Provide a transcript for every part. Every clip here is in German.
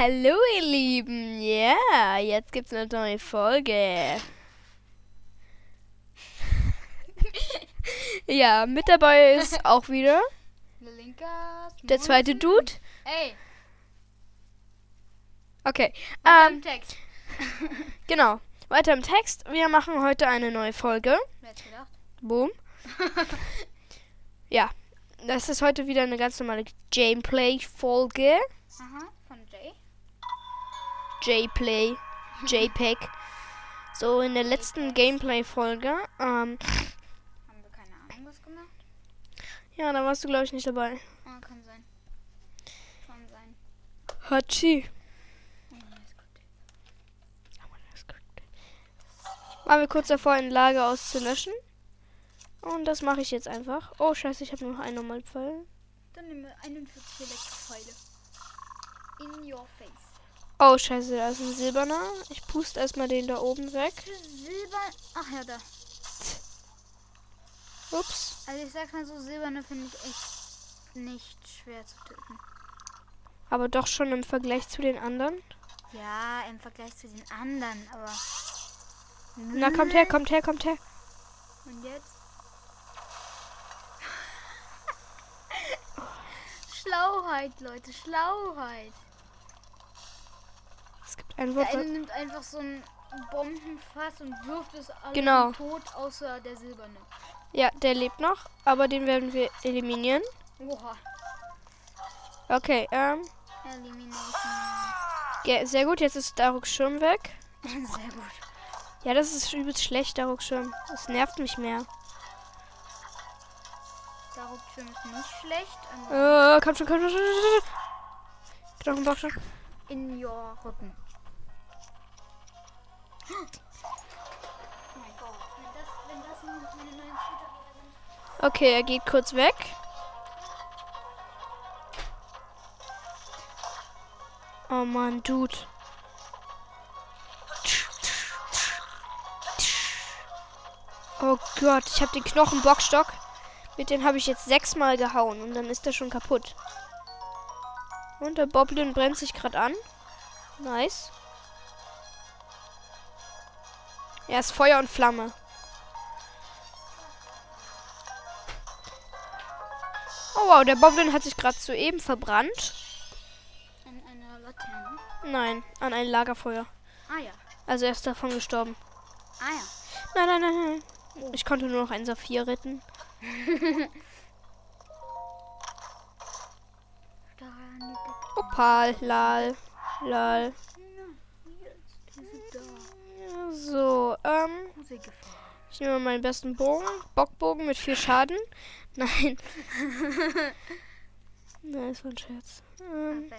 Hallo ihr Lieben, ja, jetzt gibt's eine neue Folge. ja, mit dabei ist auch wieder der zweite Dude. Ey, Okay, ähm, ähm, Text. genau. Weiter im Text. Wir machen heute eine neue Folge. Wer hätte gedacht? Boom. ja, das ist heute wieder eine ganz normale Gameplay-Folge. Aha. J-Play, JPEG. So, in der letzten Gameplay-Folge, ähm, Haben wir keine Ahnung was gemacht? ja, da warst du, glaube ich, nicht dabei. Ah, kann sein. Kann sein. Hatschi. Oh. Waren wir kurz davor, ein Lager auszulöschen. Und das mache ich jetzt einfach. Oh, scheiße, ich habe nur noch einen normal Pfeil. Dann nehmen wir 41 Elektropfeile. In your. Oh, scheiße, da ist ein silberner. Ich puste erstmal den da oben weg. Silber. Ach ja, da. Ups. Also ich sag mal so, silberne finde ich echt nicht schwer zu töten. Aber doch schon im Vergleich zu den anderen. Ja, im Vergleich zu den anderen, aber. Na, kommt her, kommt her, kommt her. Und jetzt? Schlauheit, Leute, Schlauheit. Ein Der Wort. eine nimmt einfach so ein Bombenfass und wirft es alle Genau. tot, außer der silberne. Ja, der lebt noch, aber den werden wir eliminieren. Oha. Okay, ähm, ja, sehr gut, jetzt ist Daruk Schirm weg. Sehr gut. Ja, das ist übelst schlecht, Daruk Schirm. Das nervt mich mehr. Daruption ist nicht schlecht. Äh, komm schon, komm schon, komm schon. Knochenbock schon. In your Rücken. Okay, er geht kurz weg. Oh Mann, Dude. Oh Gott, ich habe den Knochenbockstock. Mit dem habe ich jetzt sechsmal gehauen und dann ist er schon kaputt. Und der Boblin brennt sich gerade an. Nice. Er ist Feuer und Flamme. Oh wow, der Boblin hat sich gerade soeben verbrannt. An einer Laterne. Nein, an ein Lagerfeuer. Ah ja. Also er ist davon gestorben. Ah ja. Nein, nein, nein, nein. Ich konnte nur noch einen Saphir retten. Opal, lal, lal. Jetzt ist da. Ja, So, ähm, ich nehme meinen besten Bogen. Bockbogen mit viel Schaden. Nein. Nein, das war ein Scherz. Ähm,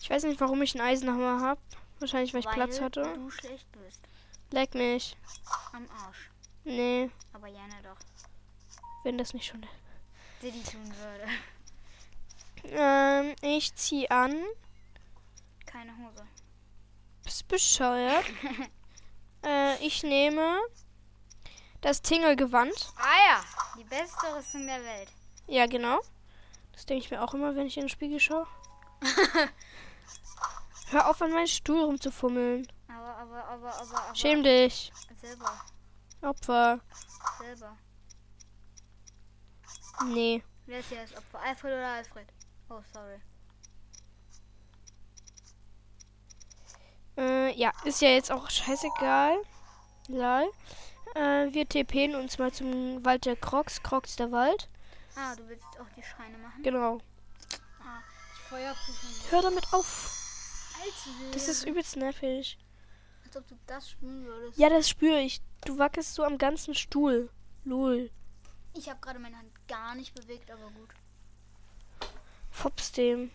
ich weiß nicht, warum ich einen Eisenhammer habe. Wahrscheinlich, weil ich Weil Platz hatte. du schlecht bist. Leck mich. Am Arsch. Nee, Aber gerne doch. wenn das nicht schon. Diddy tun würde. Ähm, ich zieh an. Keine Hose. Bist bescheuert. äh, ich nehme das Tingelgewand. Ah ja. Die beste Rüstung der Welt. Ja, genau. Das denke ich mir auch immer, wenn ich in den Spiegel schaue. Hör auf, an meinen Stuhl rumzufummeln. Aber, aber, aber, aber, aber. Schäm dich. Selber. Opfer. Selber. Nee. Wer ist hier das Opfer? Alfred oder Alfred? Oh, sorry. Äh, ja, ist ja jetzt auch scheißegal. Lol. Äh, wir TPen uns mal zum Wald der Crocs. Crocs der Wald. Ah, du willst auch die Schreine machen? Genau. Ah, die Feuerprüfung. Hör damit auf. Alter, Das ist übelst nervig. Als ob du das spüren würdest. Ja, das spüre ich. Du wackelst so am ganzen Stuhl. Lol. Ich habe gerade meine Hand gar nicht bewegt, aber gut. Fops dem.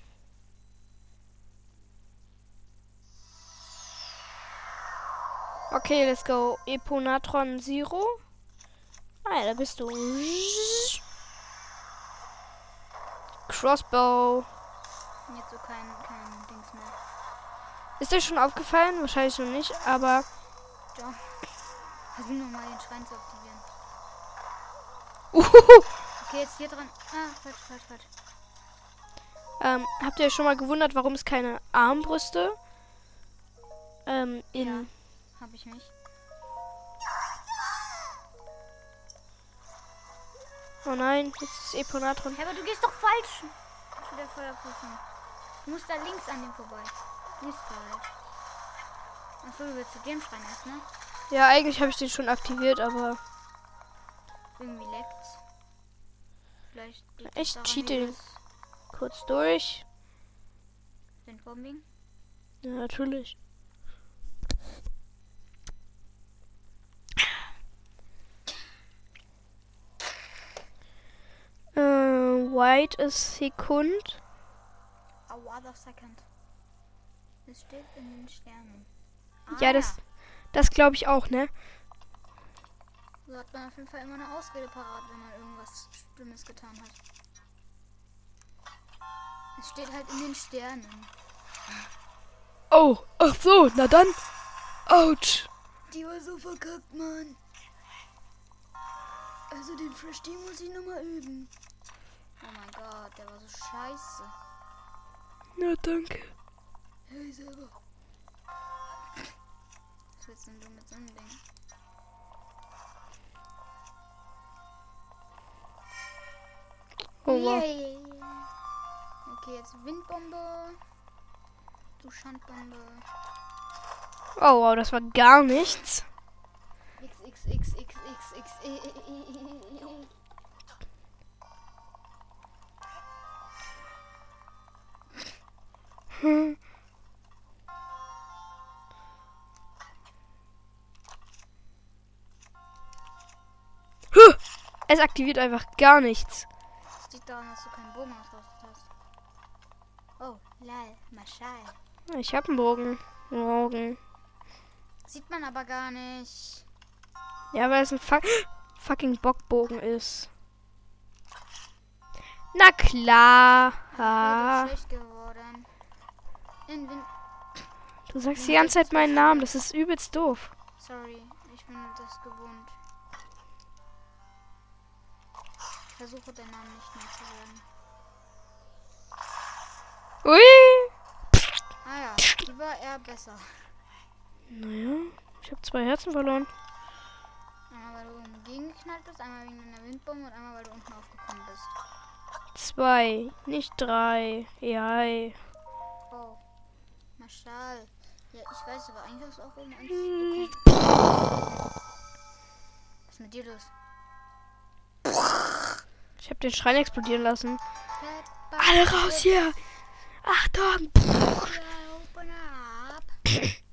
Okay, let's go. Eponatron Zero. Ah, ja, da bist du. Crossbow. Jetzt so kein, kein Dings mehr. Ist dir schon aufgefallen? Wahrscheinlich noch nicht, aber Ja. Versuch nochmal den Schrein zu aktivieren. Uhuhu. Okay, jetzt hier dran. Ah, falsch, falsch, falsch. Ähm, habt ihr euch schon mal gewundert, warum es keine Armbrüste ähm, in. Ja. Hab ich mich. Oh nein, jetzt ist Eponatron. Hä, aber du gehst doch falsch. Zu der Feuerprüfung. Du musst da links an dem vorbei. Nicht falsch. Achso, du willst zu dem Schrein erst, ne? Ja, eigentlich habe ich den schon aktiviert, aber Irgendwie leckt's. Vielleicht Echt daran, Cheating. kurz durch. Windbombing. Ja, natürlich. Äh, White ist Sekund. A water second. Es steht in den Sternen. Ja, das, das glaube ich auch, ne? So hat man auf jeden Fall immer eine Ausrede parat, wenn man irgendwas Schlimmes getan hat. Es steht halt in den Sternen. Oh, ach so, na dann. Autsch. Die war so verkackt, Mann. Also den Fresh Tea muss ich nochmal üben. Oh mein Gott, der war so scheiße. Na, danke. Hey, selber. Was willst denn du mit so einem Ding? Oh, wow. Yay. Okay, jetzt Windbombe. Du Schandbombe. Oh, wow, das war gar nichts. X, Huh. Es aktiviert einfach gar nichts. Das liegt daran, dass du keinen Bogen ausgerüstet hast. Oh, lal, Maschal. Ich habe einen Bogen. Bogen. Sieht man aber gar nicht. Ja, weil es ein fuck fucking Bockbogen ist. Na klar. Ich bin schlecht geworden. In Wind. Du sagst die ganze Zeit meinen Namen. Das ist übelst doof. Sorry, ich bin das gewohnt. Ich versuche den Namen nicht mehr zu sagen. Ui. Ah ja, die war eher besser. Naja, ich habe zwei Herzen verloren. Einmal weil du oben gegengeknallt bist, einmal wegen einer Windbombe und einmal weil du unten aufgekommen bist. Zwei, nicht drei. Ja. Marschall. Ja, ich weiß, aber eigentlich du auch oben eins Hm. Was ist mit dir los? Ich habe den Schrein explodieren lassen. Alle raus hier! Achtung!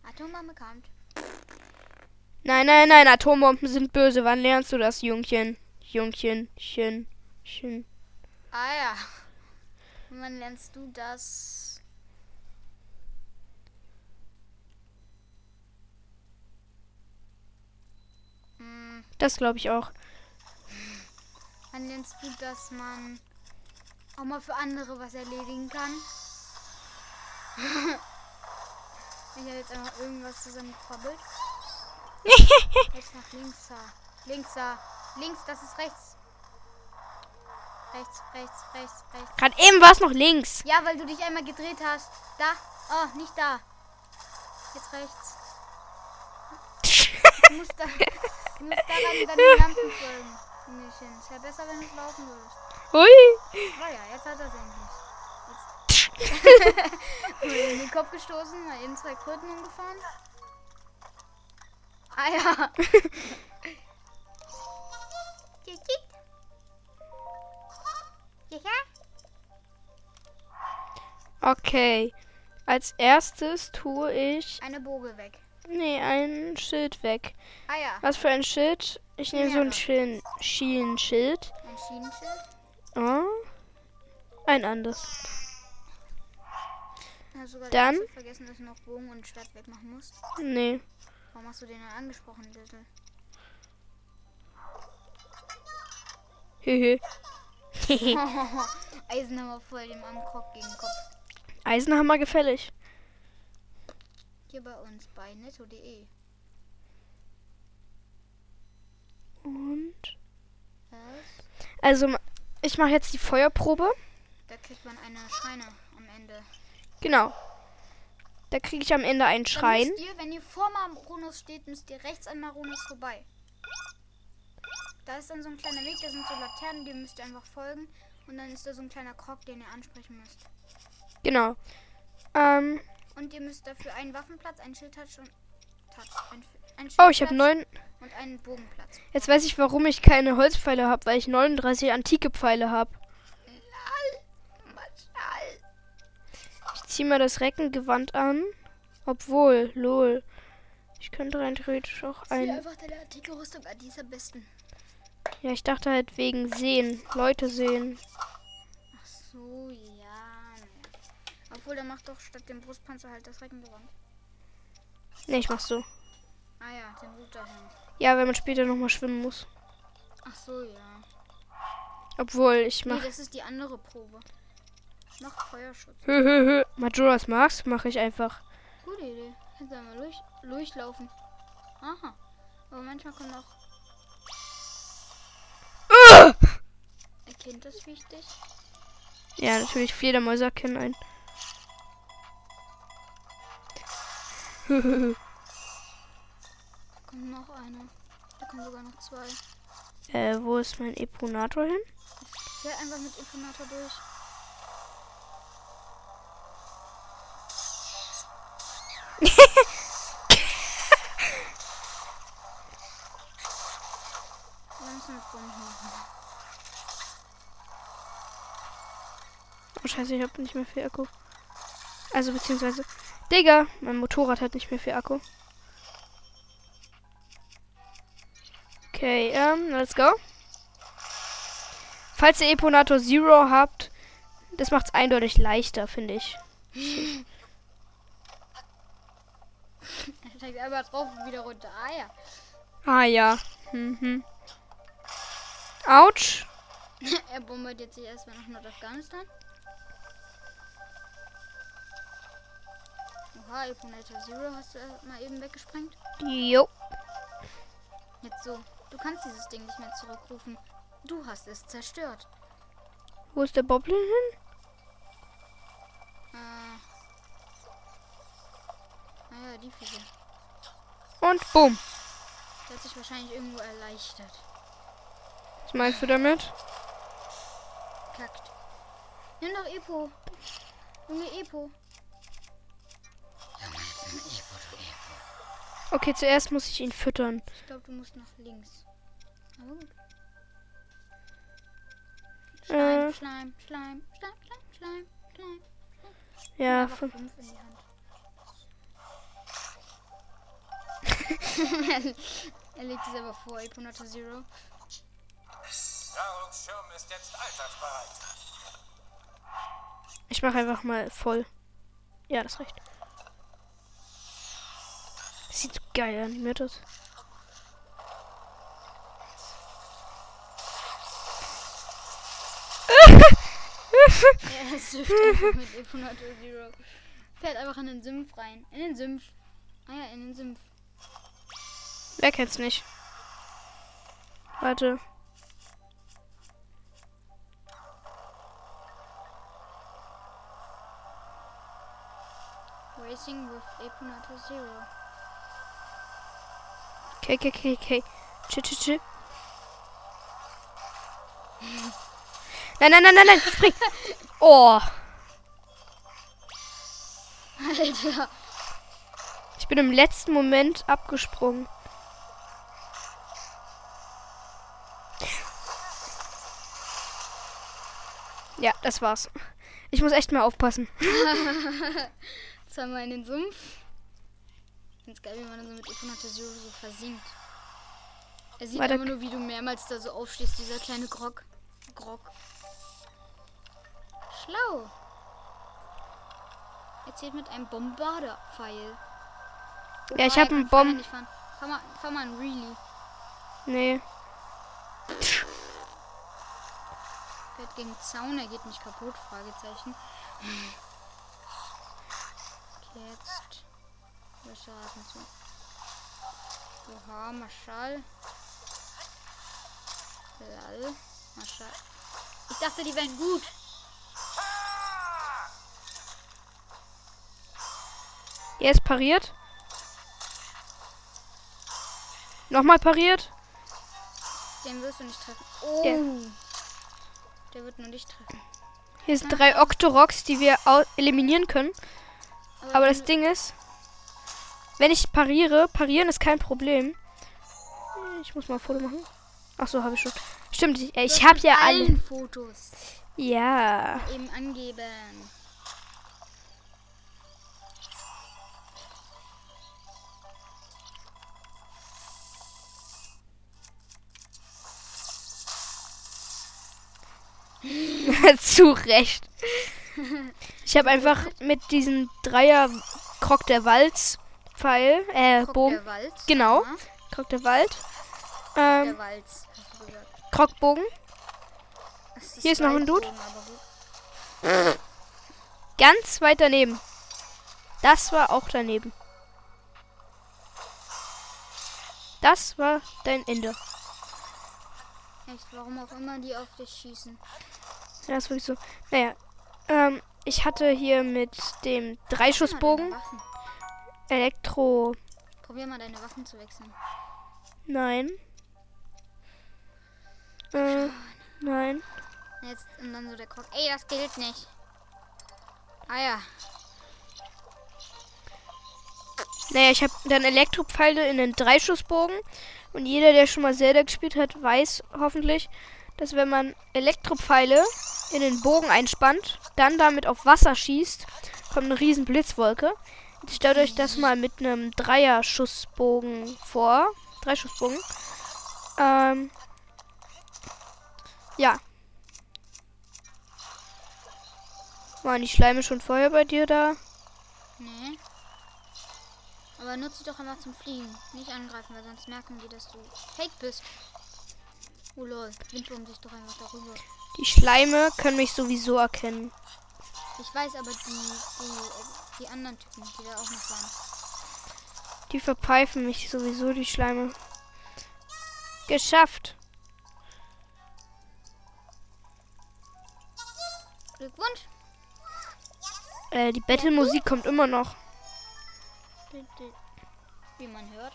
Atombombe kommt. Nein, nein, nein, Atombomben sind böse. Wann lernst du das, Jungchen? Jungchen, Chen, Chen. Ah ja. Wann lernst du das? Hm, Das glaube ich auch. wann lernst du, dass man auch mal für andere was erledigen kann? ich habe jetzt einfach irgendwas zusammengekrabbelt. Jetzt nach links da. Links da. Links, das ist rechts. Rechts, rechts, rechts, rechts. Gerade eben war es noch links. Ja, weil du dich einmal gedreht hast. Da. Oh, nicht da. Jetzt rechts. Du musst da. Du musst daran die Lampen folgen. Mädchen. Es wäre besser, wenn du laufen würdest. Hui. Oh ja, jetzt hat er es endlich. In den Kopf gestoßen, mal eben zwei Kröten umgefahren. Ah ja. Okay. Als erstes tue ich. Eine Boge weg. Nee, ein Schild weg. Ah ja. Was für ein Schild? Ich nehme so ein Mehrere. Schien Schienenschild. Ein Schienenschild. Oh. Ein anderes. Hast sogar Dann- ganz vergessen, dass du noch Bogen und Schwert wegmachen musst. Nee. Warum hast du den dann angesprochen, Little? Hehe. Eisenhammer voll dem am Krog gegen den Kopf. Eisenhammer gefällig. Hier bei uns bei netto.de. Und. Was? Also, ich mache jetzt die Feuerprobe. Da kriegt man eine Schreine am Ende. Genau. Da kriege ich am Ende einen Schrein. ihr, wenn ihr vor Maronus steht, müsst ihr rechts an Maronus vorbei. Da ist dann so ein kleiner Weg, da sind so Laternen, die müsst ihr einfach folgen. Und dann ist da so ein kleiner Krog, den ihr ansprechen müsst. Genau. Ähm, Und ihr müsst dafür einen Waffenplatz, einen Schildtouch und Touch, ein, ein oh, ich habe Schildplatz neun. und einen Bogenplatz. Jetzt weiß ich, warum ich keine Holzpfeile habe, weil ich 39 antike Pfeile habe. Ich ziehe mal das Reckengewand an. Obwohl, lol. Ich könnte rein theoretisch auch ein. einfach deine antike Rüstung an, die ist am besten. Ja, ich dachte halt wegen sehen. Leute sehen. Ach so, ja. Obwohl, der macht doch statt dem Brustpanzer halt das Reckengewand. Ne, ich mach's so. Ah ja, den Routerhelm. Ja, wenn man später nochmal schwimmen muss. Ach so, ja. Obwohl, ich Nee, mach. das ist die andere Probe. Noch Feuerschutz. Hö, hö, hö. Majora's Mask mache ich einfach. Gute Idee. Kannst du einmal durch, durchlaufen. Aha. Aber manchmal kommt auch. Erkennt das wichtig? Ja, natürlich, Fledermäuse erkennen ein. Kommt noch einer. Da kommen sogar noch zwei. äh, wo ist mein Eponator hin? Fähr einfach mit Impulnator durch. Oh, scheiße, ich hab nicht mehr viel Akku. Also, beziehungsweise. Digga, mein Motorrad hat nicht mehr viel Akku. Okay, ähm, let's go. Falls ihr Eponator Zero habt, das macht's eindeutig leichter, finde ich. Er steigt einfach drauf und wieder runter. Ah ja. Ah ja. Mhm. Autsch. er bombardiert sich erstmal nach Nordafghanistan. Oha, Eponator Zero hast du mal eben weggesprengt. Jo. Jetzt so. Du kannst dieses Ding nicht mehr zurückrufen. Du hast es zerstört. Wo ist der Boblin hin? Äh. Naja, die Viecher. Und bumm. Der hat sich wahrscheinlich irgendwo erleichtert. Was meinst du damit? Kackt. Nimm doch Epo. Junge Epo. Okay, zuerst muss ich ihn füttern. Ich glaube, du musst nach links. Aber gut. Äh. Schleim, Schleim, Schleim, Schleim, Schleim, Schleim, Schleim. Ja, fünf in die Hand. er legt es aber vor, Eponato Zero. Nahrungsschirm ist jetzt einsatzbereit. ich mache einfach mal voll. Ja, das reicht. Das sieht so geil animiert aus. Er süfft einfach mit Eponato Zero. Fährt einfach in den Sümpf rein. In den Sümpf. Ah ja, in den Sümpf. Wer kennt's nicht? Warte. Racing with Eponato Zero. Okay, okay, okay, okay. Chill, chill, chill. Nein, nein, nein, nein, nein, spring. Oh, Alter. ich bin im letzten Moment abgesprungen. Ja, das war's. Ich muss echt mal aufpassen. Zweimal in den Sumpf. Ganz geil, wie man dann so mit Eponato Zero so versinkt. Er sieht Weiter- einfach nur, wie du mehrmals da so aufstehst, dieser kleine Grog. Grog. Schlau. Er zählt mit einem Bombarderpfeil. Ja, ich Oha, habe einen Bomb. Fahr mal, fahr mal einen Really. Nee. Fährt gegen Zaun, er geht nicht kaputt, Fragezeichen. Okay, jetzt für Schaden zu. Oha, Marschall. Lall. Marschall. Ich dachte, die wären gut. Er ist pariert. Nochmal pariert. Den wirst du nicht treffen. Oh. Der, Der wird nur dich treffen. Hier sind drei Octoroks, die wir eliminieren können. Aber, Aber das Ding ist, wenn ich pariere, parieren ist kein Problem. Ich muss mal ein Foto machen. Ach so, habe ich schon. Stimmt, ich, ich habe ja alle. allen Fotos Ja. eben angeben. Zu Recht. Ich habe einfach mit diesem Dreier Krog der Walz Pfeil, äh, Krog Bogen. Der Wald. Genau. Ja, Krog der Wald. der Ähm, du gesagt. Krogbogen. Das Hier ist noch ein Dude. Ganz weit daneben. Das war auch daneben. Das war dein Ende. Echt, warum auch immer die auf dich schießen. Ja, ist wirklich so. Naja. Ähm, ich hatte hier mit dem Dreischussbogen Waffen. Elektro. Probier mal deine Waffen zu wechseln. Nein. Äh, nein. Jetzt und dann so der Krog. Ey, das gilt nicht. Ah ja. Naja, ich habe dann Elektropfeile in den Dreischussbogen. Und jeder, der schon mal Zelda gespielt hat, weiß hoffentlich, dass wenn man Elektropfeile in den Bogen einspannt, dann damit auf Wasser schießt, kommt eine riesen Blitzwolke. Stellt euch das mal mit einem Dreierschussbogen vor. Dreischussbogen. Ähm. Ja. Waren die Schleime schon vorher bei dir da? Nee. Aber nutze doch einfach zum Fliegen. Nicht angreifen, weil sonst merken die, dass du fake bist. Oh lol. Windwurm sich doch einfach darüber. Die Schleime können mich sowieso erkennen. Ich weiß aber die, die, die anderen Typen, die da auch noch waren. Die verpfeifen mich sowieso, die Schleime. Geschafft. Glückwunsch. Äh, die Battle-Musik kommt immer noch. Wie man hört.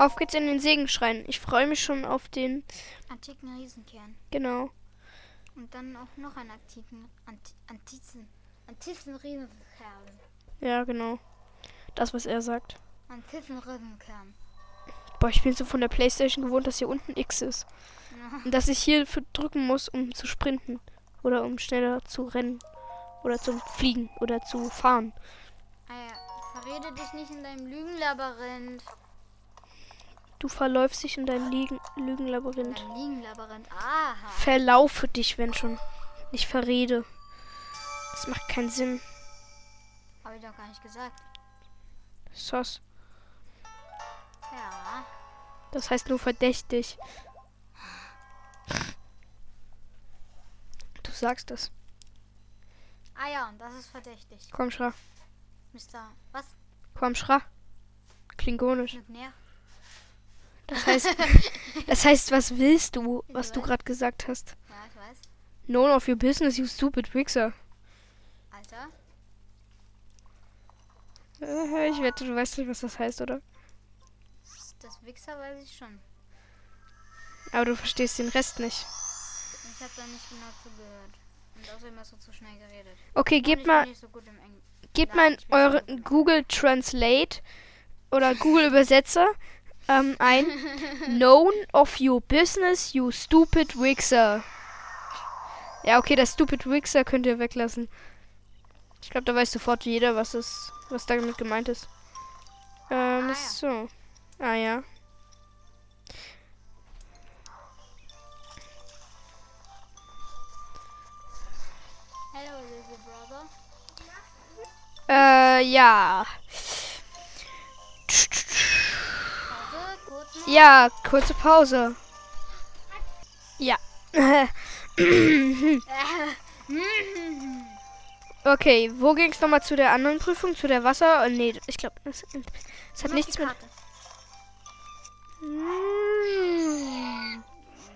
Auf geht's in den Segenschrein. Ich freue mich schon auf den. Antiken Riesenkern. Genau. Und dann auch noch einen antiken, anti, antiken, antiken Riesenkern. Ja, genau. Das, was er sagt. Antiken Riesenkern. Boah, ich bin so von der Playstation gewohnt, dass hier unten X ist. Und dass ich hier drücken muss, um zu sprinten. Oder um schneller zu rennen. Oder zum Fliegen. Oder zu fahren. Ah ja, verrede dich nicht in deinem Lügenlabyrinth. Du verläufst dich in deinem Liegen Lügenlabyrinth. Dein Lügenlabyrinth. Aha. Verlaufe dich, wenn schon. Nicht verrede. Das macht keinen Sinn. Habe ich doch gar nicht gesagt. Sos. Ja. Das heißt nur verdächtig. Du sagst es. Ah ja, und das ist verdächtig. Komm, Schra. Mr. Was? Komm, Schra. Klingonisch. Nuklear? Das heißt, das heißt, was willst du, was du gerade gesagt hast? Ja, ich weiß. None of your business, you stupid Wichser. Alter. Äh, Ich wette, du weißt nicht, was das heißt, oder? Das Wichser weiß ich schon. Aber du verstehst den Rest nicht. Ich habe da nicht genau zugehört. Und außerdem hast du zu schnell geredet. Okay, gebt mal, so gebt mal in ich bin so eure gut im Google Translate oder Google Übersetzer ähm, ein. None of your business, you stupid Wichser. Ja, okay, das stupid Wichser könnt ihr weglassen. Ich glaube, da weiß sofort jeder, was es, was damit gemeint ist. Ähm, Ah, ja. so. Ah ja. Hello, little brother. Äh, ja. Noch. Ja, kurze Pause. Ja. okay, wo ging es nochmal zu der anderen Prüfung? Zu der Wasser? äh, Nee, ich glaube, das, das hat nichts mit. Mm.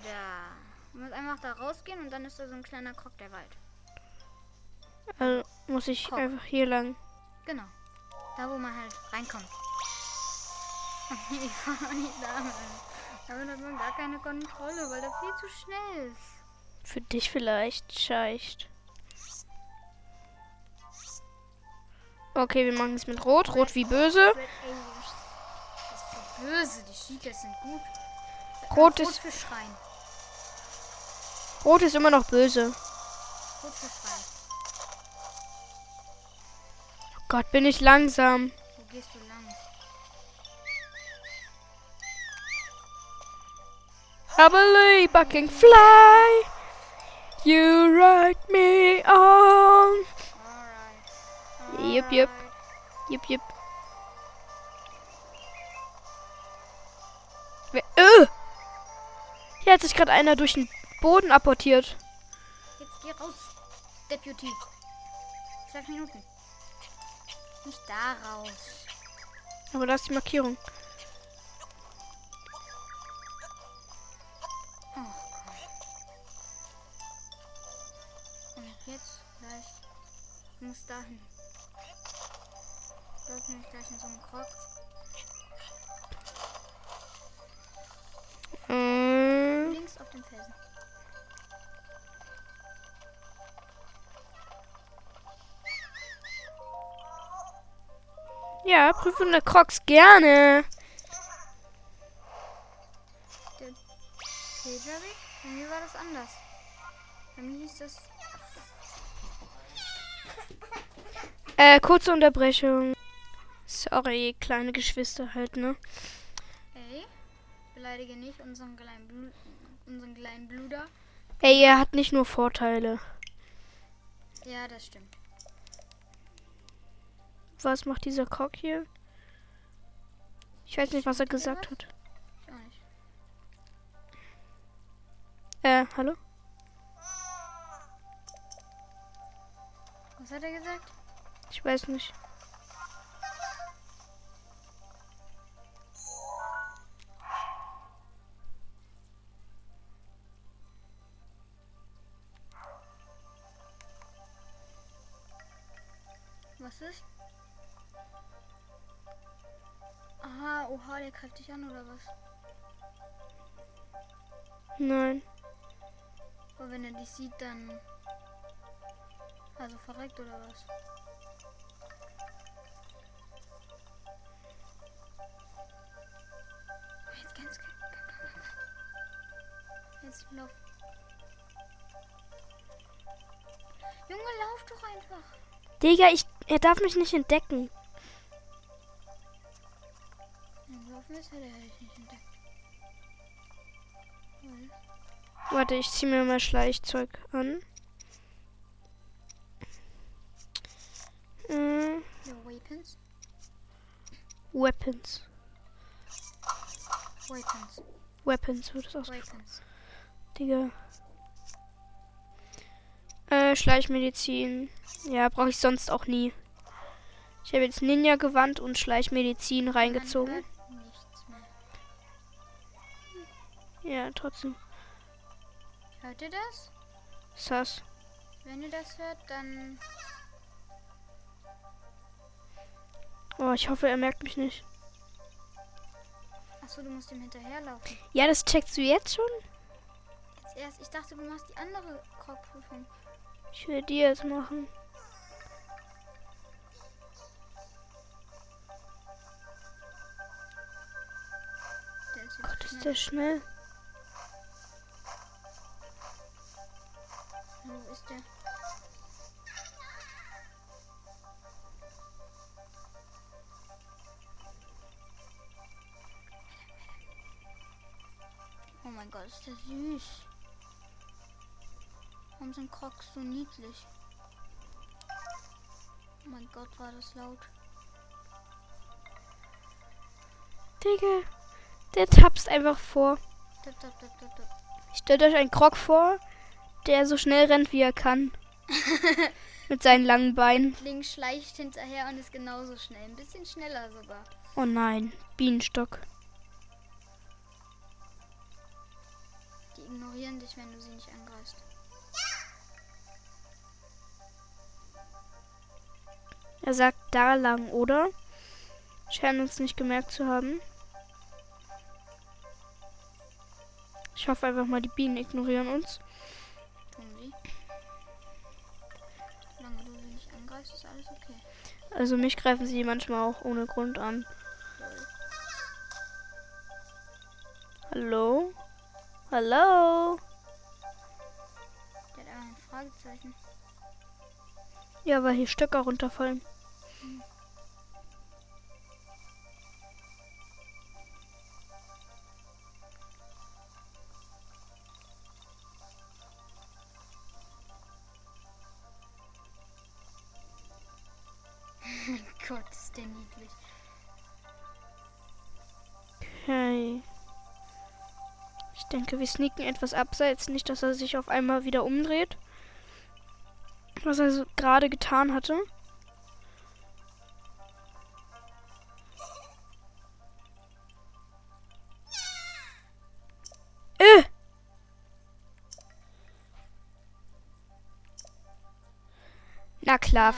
Da. einfach da rausgehen und dann ist da so ein kleiner Krog der Wald. Also muss ich Guck. einfach hier lang. Genau. Da, wo man halt reinkommt. Ich fahre nicht damit. Damit hat man gar keine Kontrolle, weil das viel zu schnell ist. Für dich vielleicht, scheicht. Okay, wir machen es mit Rot. Rot wie böse. Das ist böse. Die Cheaters sind gut. Rot Rot ist- für Schreien. Rot ist immer noch böse. Rot für Schreien. Oh Gott, bin ich langsam. Wo gehst du I believe I can fly. You ride me on. Jupp, jupp. Jip, jip. Wer, äh! Hier hat sich gerade einer durch den Boden apportiert. Jetzt geh raus. Deputy. Zwölf Minuten. Nicht da raus. Aber da ist die Markierung. Jetzt gleich. Ich muss dahin. Da ist nämlich gleich in so einem Krog. Mm, Links auf dem Felsen. ja, prüfende Crocs gerne. Okay, Jerry? Bei mir war das anders. Bei mir hieß das. Äh, kurze Unterbrechung. Sorry, kleine Geschwister halt, ne? Ey, beleidige nicht unseren kleinen, Blu unseren kleinen Bluder. Ey, er hat nicht nur Vorteile. Ja, das stimmt. Was macht dieser Croc hier? Ich weiß nicht, was er gesagt hat. Ich auch nicht. Äh, hallo? Was hat er gesagt? Ich weiß nicht. Was ist? Aha, oha, der greift dich an oder was? Nein. Aber wenn er dich sieht, dann. Also verreckt oder was? Jetzt ganz. Jetzt lauf. Junge, lauf doch einfach. Digga, ich, er darf mich nicht entdecken. Wenn laufen ist, hat er dich nicht entdeckt. Warte, ich zieh mir mal Schleichzeug an. Äh, Ja, Weapons. Weapons. Weapons. Weapons wird es aus. Weapons. Digga. Äh, Schleichmedizin. Ja, brauche ich sonst auch nie. Ich habe jetzt Ninja-Gewand und Schleichmedizin reingezogen. Ja, trotzdem. Hört ihr das? Sass. Wenn ihr das hört, dann. Oh, ich hoffe, er merkt mich nicht. Achso, du musst ihm hinterherlaufen. Ja, das checkst du jetzt schon? Jetzt erst. Ich dachte, du machst die andere Krogprüfung. Ich will die jetzt machen. Der ist Gott, ist der schnell. Ist der süß. Warum sind Crocs so niedlich? Oh mein Gott, war das laut. Digga. Der tapst einfach vor. Tipp, tipp, tipp. Stellt euch einen Krog vor, der so schnell rennt, wie er kann. Mit seinen langen Beinen. Ling schleicht hinterher und ist genauso schnell. Ein bisschen schneller sogar. Oh nein, Bienenstock. Dich, wenn du sie nicht angreifst. Er sagt da lang, oder? Scheinen uns nicht gemerkt zu haben. Ich hoffe einfach mal, die Bienen ignorieren uns. Tun sie. Solange du sie nicht angreifst, ist alles okay. Also mich greifen sie manchmal auch ohne Grund an. Hallo? Hallo? Fragezeichen. Ja, weil hier Stöcker runterfallen. Gott, ist der niedlich. Okay. Ich denke, wir sneaken etwas abseits. Nicht, dass er sich auf einmal wieder umdreht. Was er so gerade getan hatte. Äh! Na klar.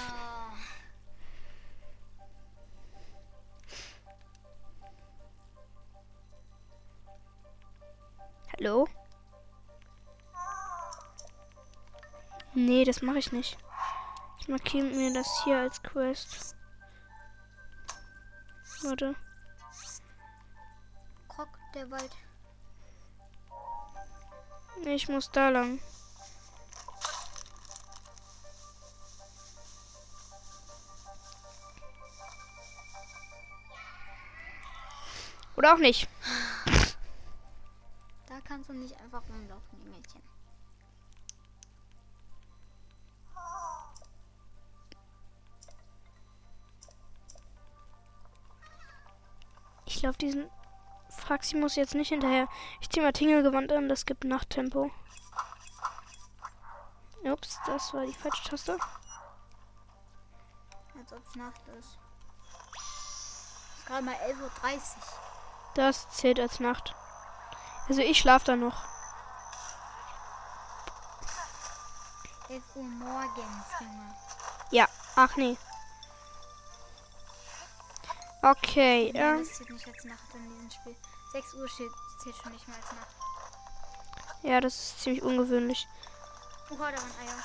Nee, das mache ich nicht. Ich markiere mir das hier als Quest. Warte. Krog, der Wald. Nee, ich muss da lang. Oder auch nicht. Da kannst du nicht einfach rumlaufen, die Mädchen. Laufe diesen Fraximus jetzt nicht hinterher. Ich ziehe mal Tingelgewand an, das gibt Nachttempo. Ups, das war die falsche Taste. Als ob es Nacht ist. Es ist gerade mal 11.30 Uhr. Das zählt als Nacht. Also ich schlafe da noch. 11 Uhr morgens, Junge. Ja, ach nee. Okay, Ja, ähm, das zählt nicht als Nacht in diesem Spiel. 6 Uhr steht, zählt schon nicht mehr als Nacht. ja, das ist ziemlich ungewöhnlich. Oha, da waren Eier.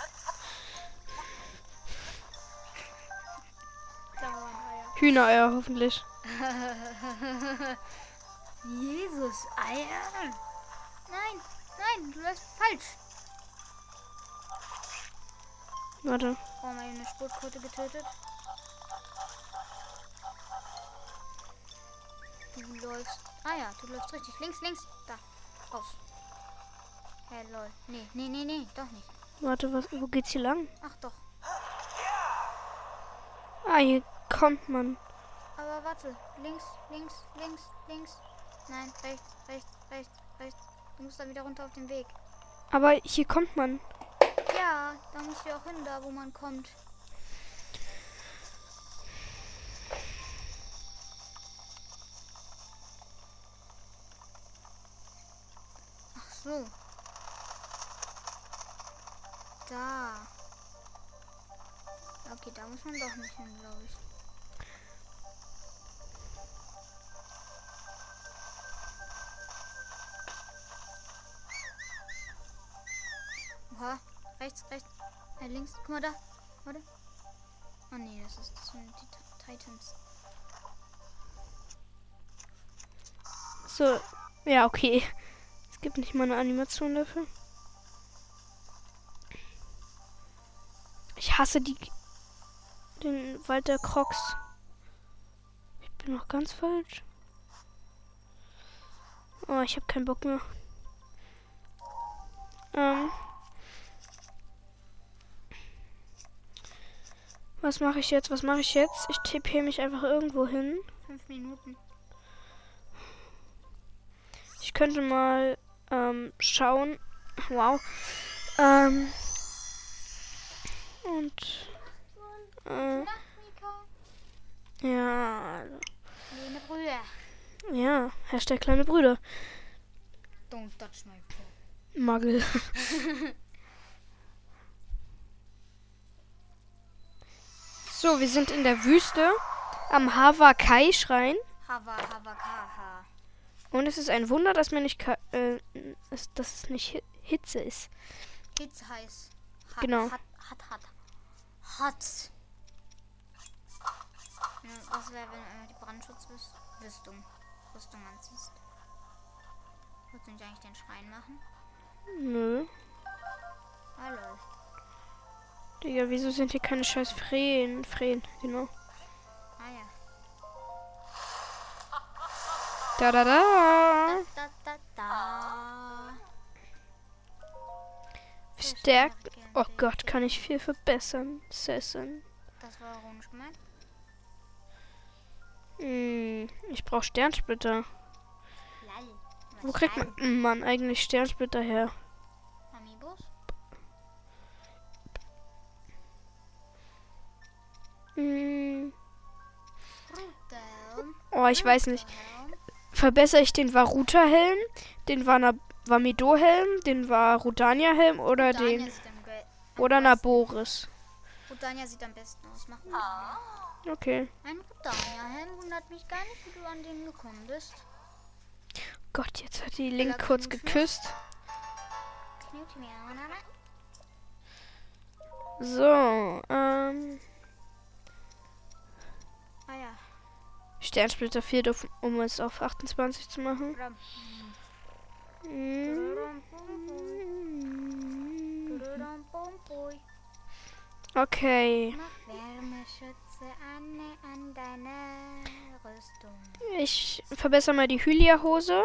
Da waren Eier. Hühnereier hoffentlich. Jesus, Eier. Nein, nein, du läufst falsch. Warte. Oh, meine Sportkröte getötet. Du läufst. Ah ja, du läufst richtig. Links, links. Da. Raus. Hey, lol. Nee, nee, nee, nee. Doch nicht. Warte, was, wo geht's hier lang? Ach doch. Ah, hier kommt man. Aber warte. Links, links, links, links. Nein, rechts, rechts, rechts, rechts. Du musst dann wieder runter auf den Weg. Aber hier kommt man. Ja, da musst du auch hin, da wo man kommt. So. Da. Okay, da muss man doch nicht hin, glaube ich. Oha, rechts, rechts, äh, links. Guck mal da. Warte. Oh nee, das ist das sind die Ti- Titans. So, ja, okay. Es gibt nicht mal eine Animation dafür. Ich hasse die den Wald der Crocs. Ich bin noch ganz falsch. Oh, ich habe keinen Bock mehr. Ähm. Was mache ich jetzt? Was mache ich jetzt? Ich tippe mich einfach irgendwo hin. Fünf Minuten. Ich könnte mal ähm, schauen. Wow. Ähm, und äh, ja, Kleine Brüder. ja, Hashtag kleine Brüder. Don't touch my phone. Magel. so, wir sind in der Wüste am Havakai-Schrein. Hava, Hava, Kaha. Und es ist ein Wunder, dass mir nicht ka äh, es- dass es nicht Hi- Hitze ist. Hitze heiß. Hat, Genau. Hat, hat, hat. Hat. Was wäre, wenn du die Brandschutzrüstung Rüstung anziehst? Wolltest du nicht eigentlich den Schrein machen? Nö. Hallo. Digga, wieso sind hier keine scheiß Frähen? Frähen, genau. Ah ja. Da, da, da. Stärkt. Oh Gott, kann ich viel verbessern. Sessen. Das war gemeint. Hm, ich brauche Sternsplitter. Wo kriegt man, eigentlich Sternsplitter her? Amiibos? Hm, oh, ich weiß nicht. Verbessere ich den Varuta-Helm, den Vana- Vamido-Helm, den Varudania-Helm oder Rudania den. sieht am ge- am Oder Naboris? Rudania sieht am besten aus. Mach mal. Okay. Ein Rudania-Helm wundert mich gar nicht, wie du an den gekommen bist. Gott, jetzt hat die Link Bella kurz geküsst. Oder? So, ähm. Ah ja. Sternsplitter fehlt, auf, um es auf 28 zu machen. Ram. Okay. Ich verbessere mal die Hylia-Hose.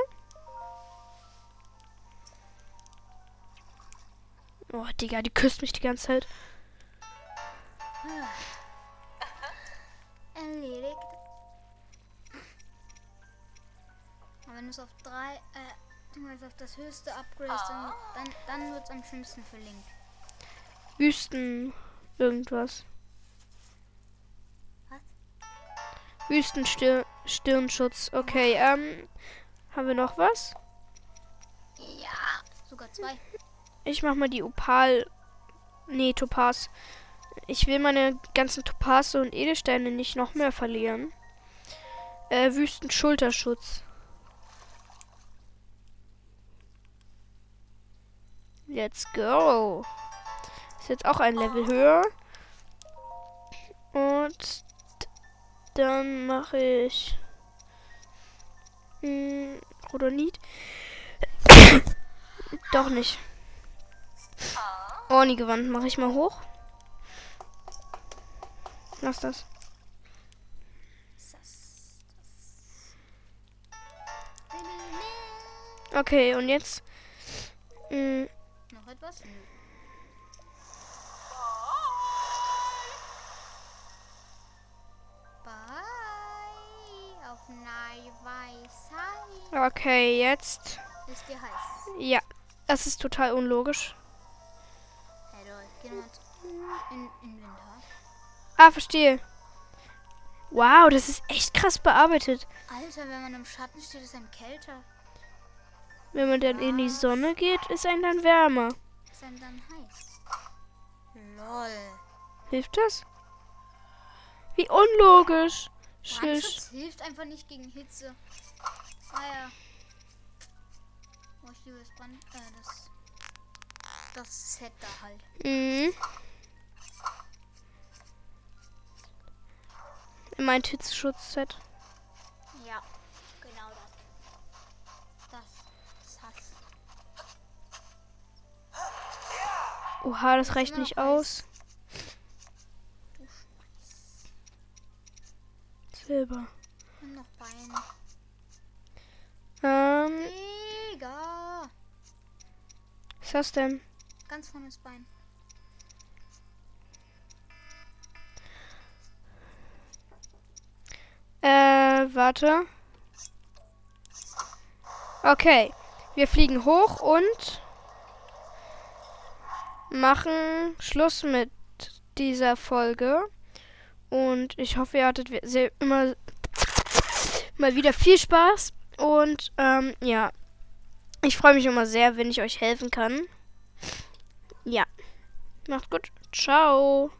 Oh, Digga, die küsst mich die ganze Zeit. Erledigt. Wenn du es auf drei, äh, du es auf das höchste upgradest, dann, dann, dann wird es am schlimmsten für Link. Wüsten. Irgendwas. Was? Wüstenstirnschutz. Okay, ähm. Haben wir noch was? Ja. Sogar zwei. Ich mach mal die Opal. Nee, Topaz. Ich will meine ganzen Topaze und Edelsteine nicht noch mehr verlieren. Äh, Wüstenschulterschutz. Let's go. Ist jetzt auch ein Level höher. Und dann mache ich hm, Rodonit. Doch nicht. Orni-Gewand mache ich mal hoch. Lass das. Okay, und jetzt. hm, Mh, Bye. Auf Weisheit. okay, jetzt. Ist dir heiß. Ja, das ist total unlogisch. Hey, lol. In. Ah, verstehe. Wow, das ist echt krass bearbeitet. Alter, wenn man im Schatten steht, ist einem kälter. Wenn man dann in die Sonne geht, ist einem dann wärmer. Einem dann heiß. Lol. Hilft das? Wie unlogisch. Schisch. Hilft einfach nicht gegen Hitze. Ah ja. Oh, ich liebe das Brand... Äh, das... Das Set da halt. Mhm. Mein Hitzeschutzset. Oha, das reicht nicht aus. Silber. Und noch Beine. Ähm, Digga. was das denn? Ganz vorne ist Bein. Äh, warte. Okay. Wir fliegen hoch und machen Schluss mit dieser Folge. Und ich hoffe, ihr hattet immer mal wieder viel Spaß. Und ähm, ja, Ich freue mich immer sehr, wenn ich euch helfen kann. Ja. Macht gut. Ciao.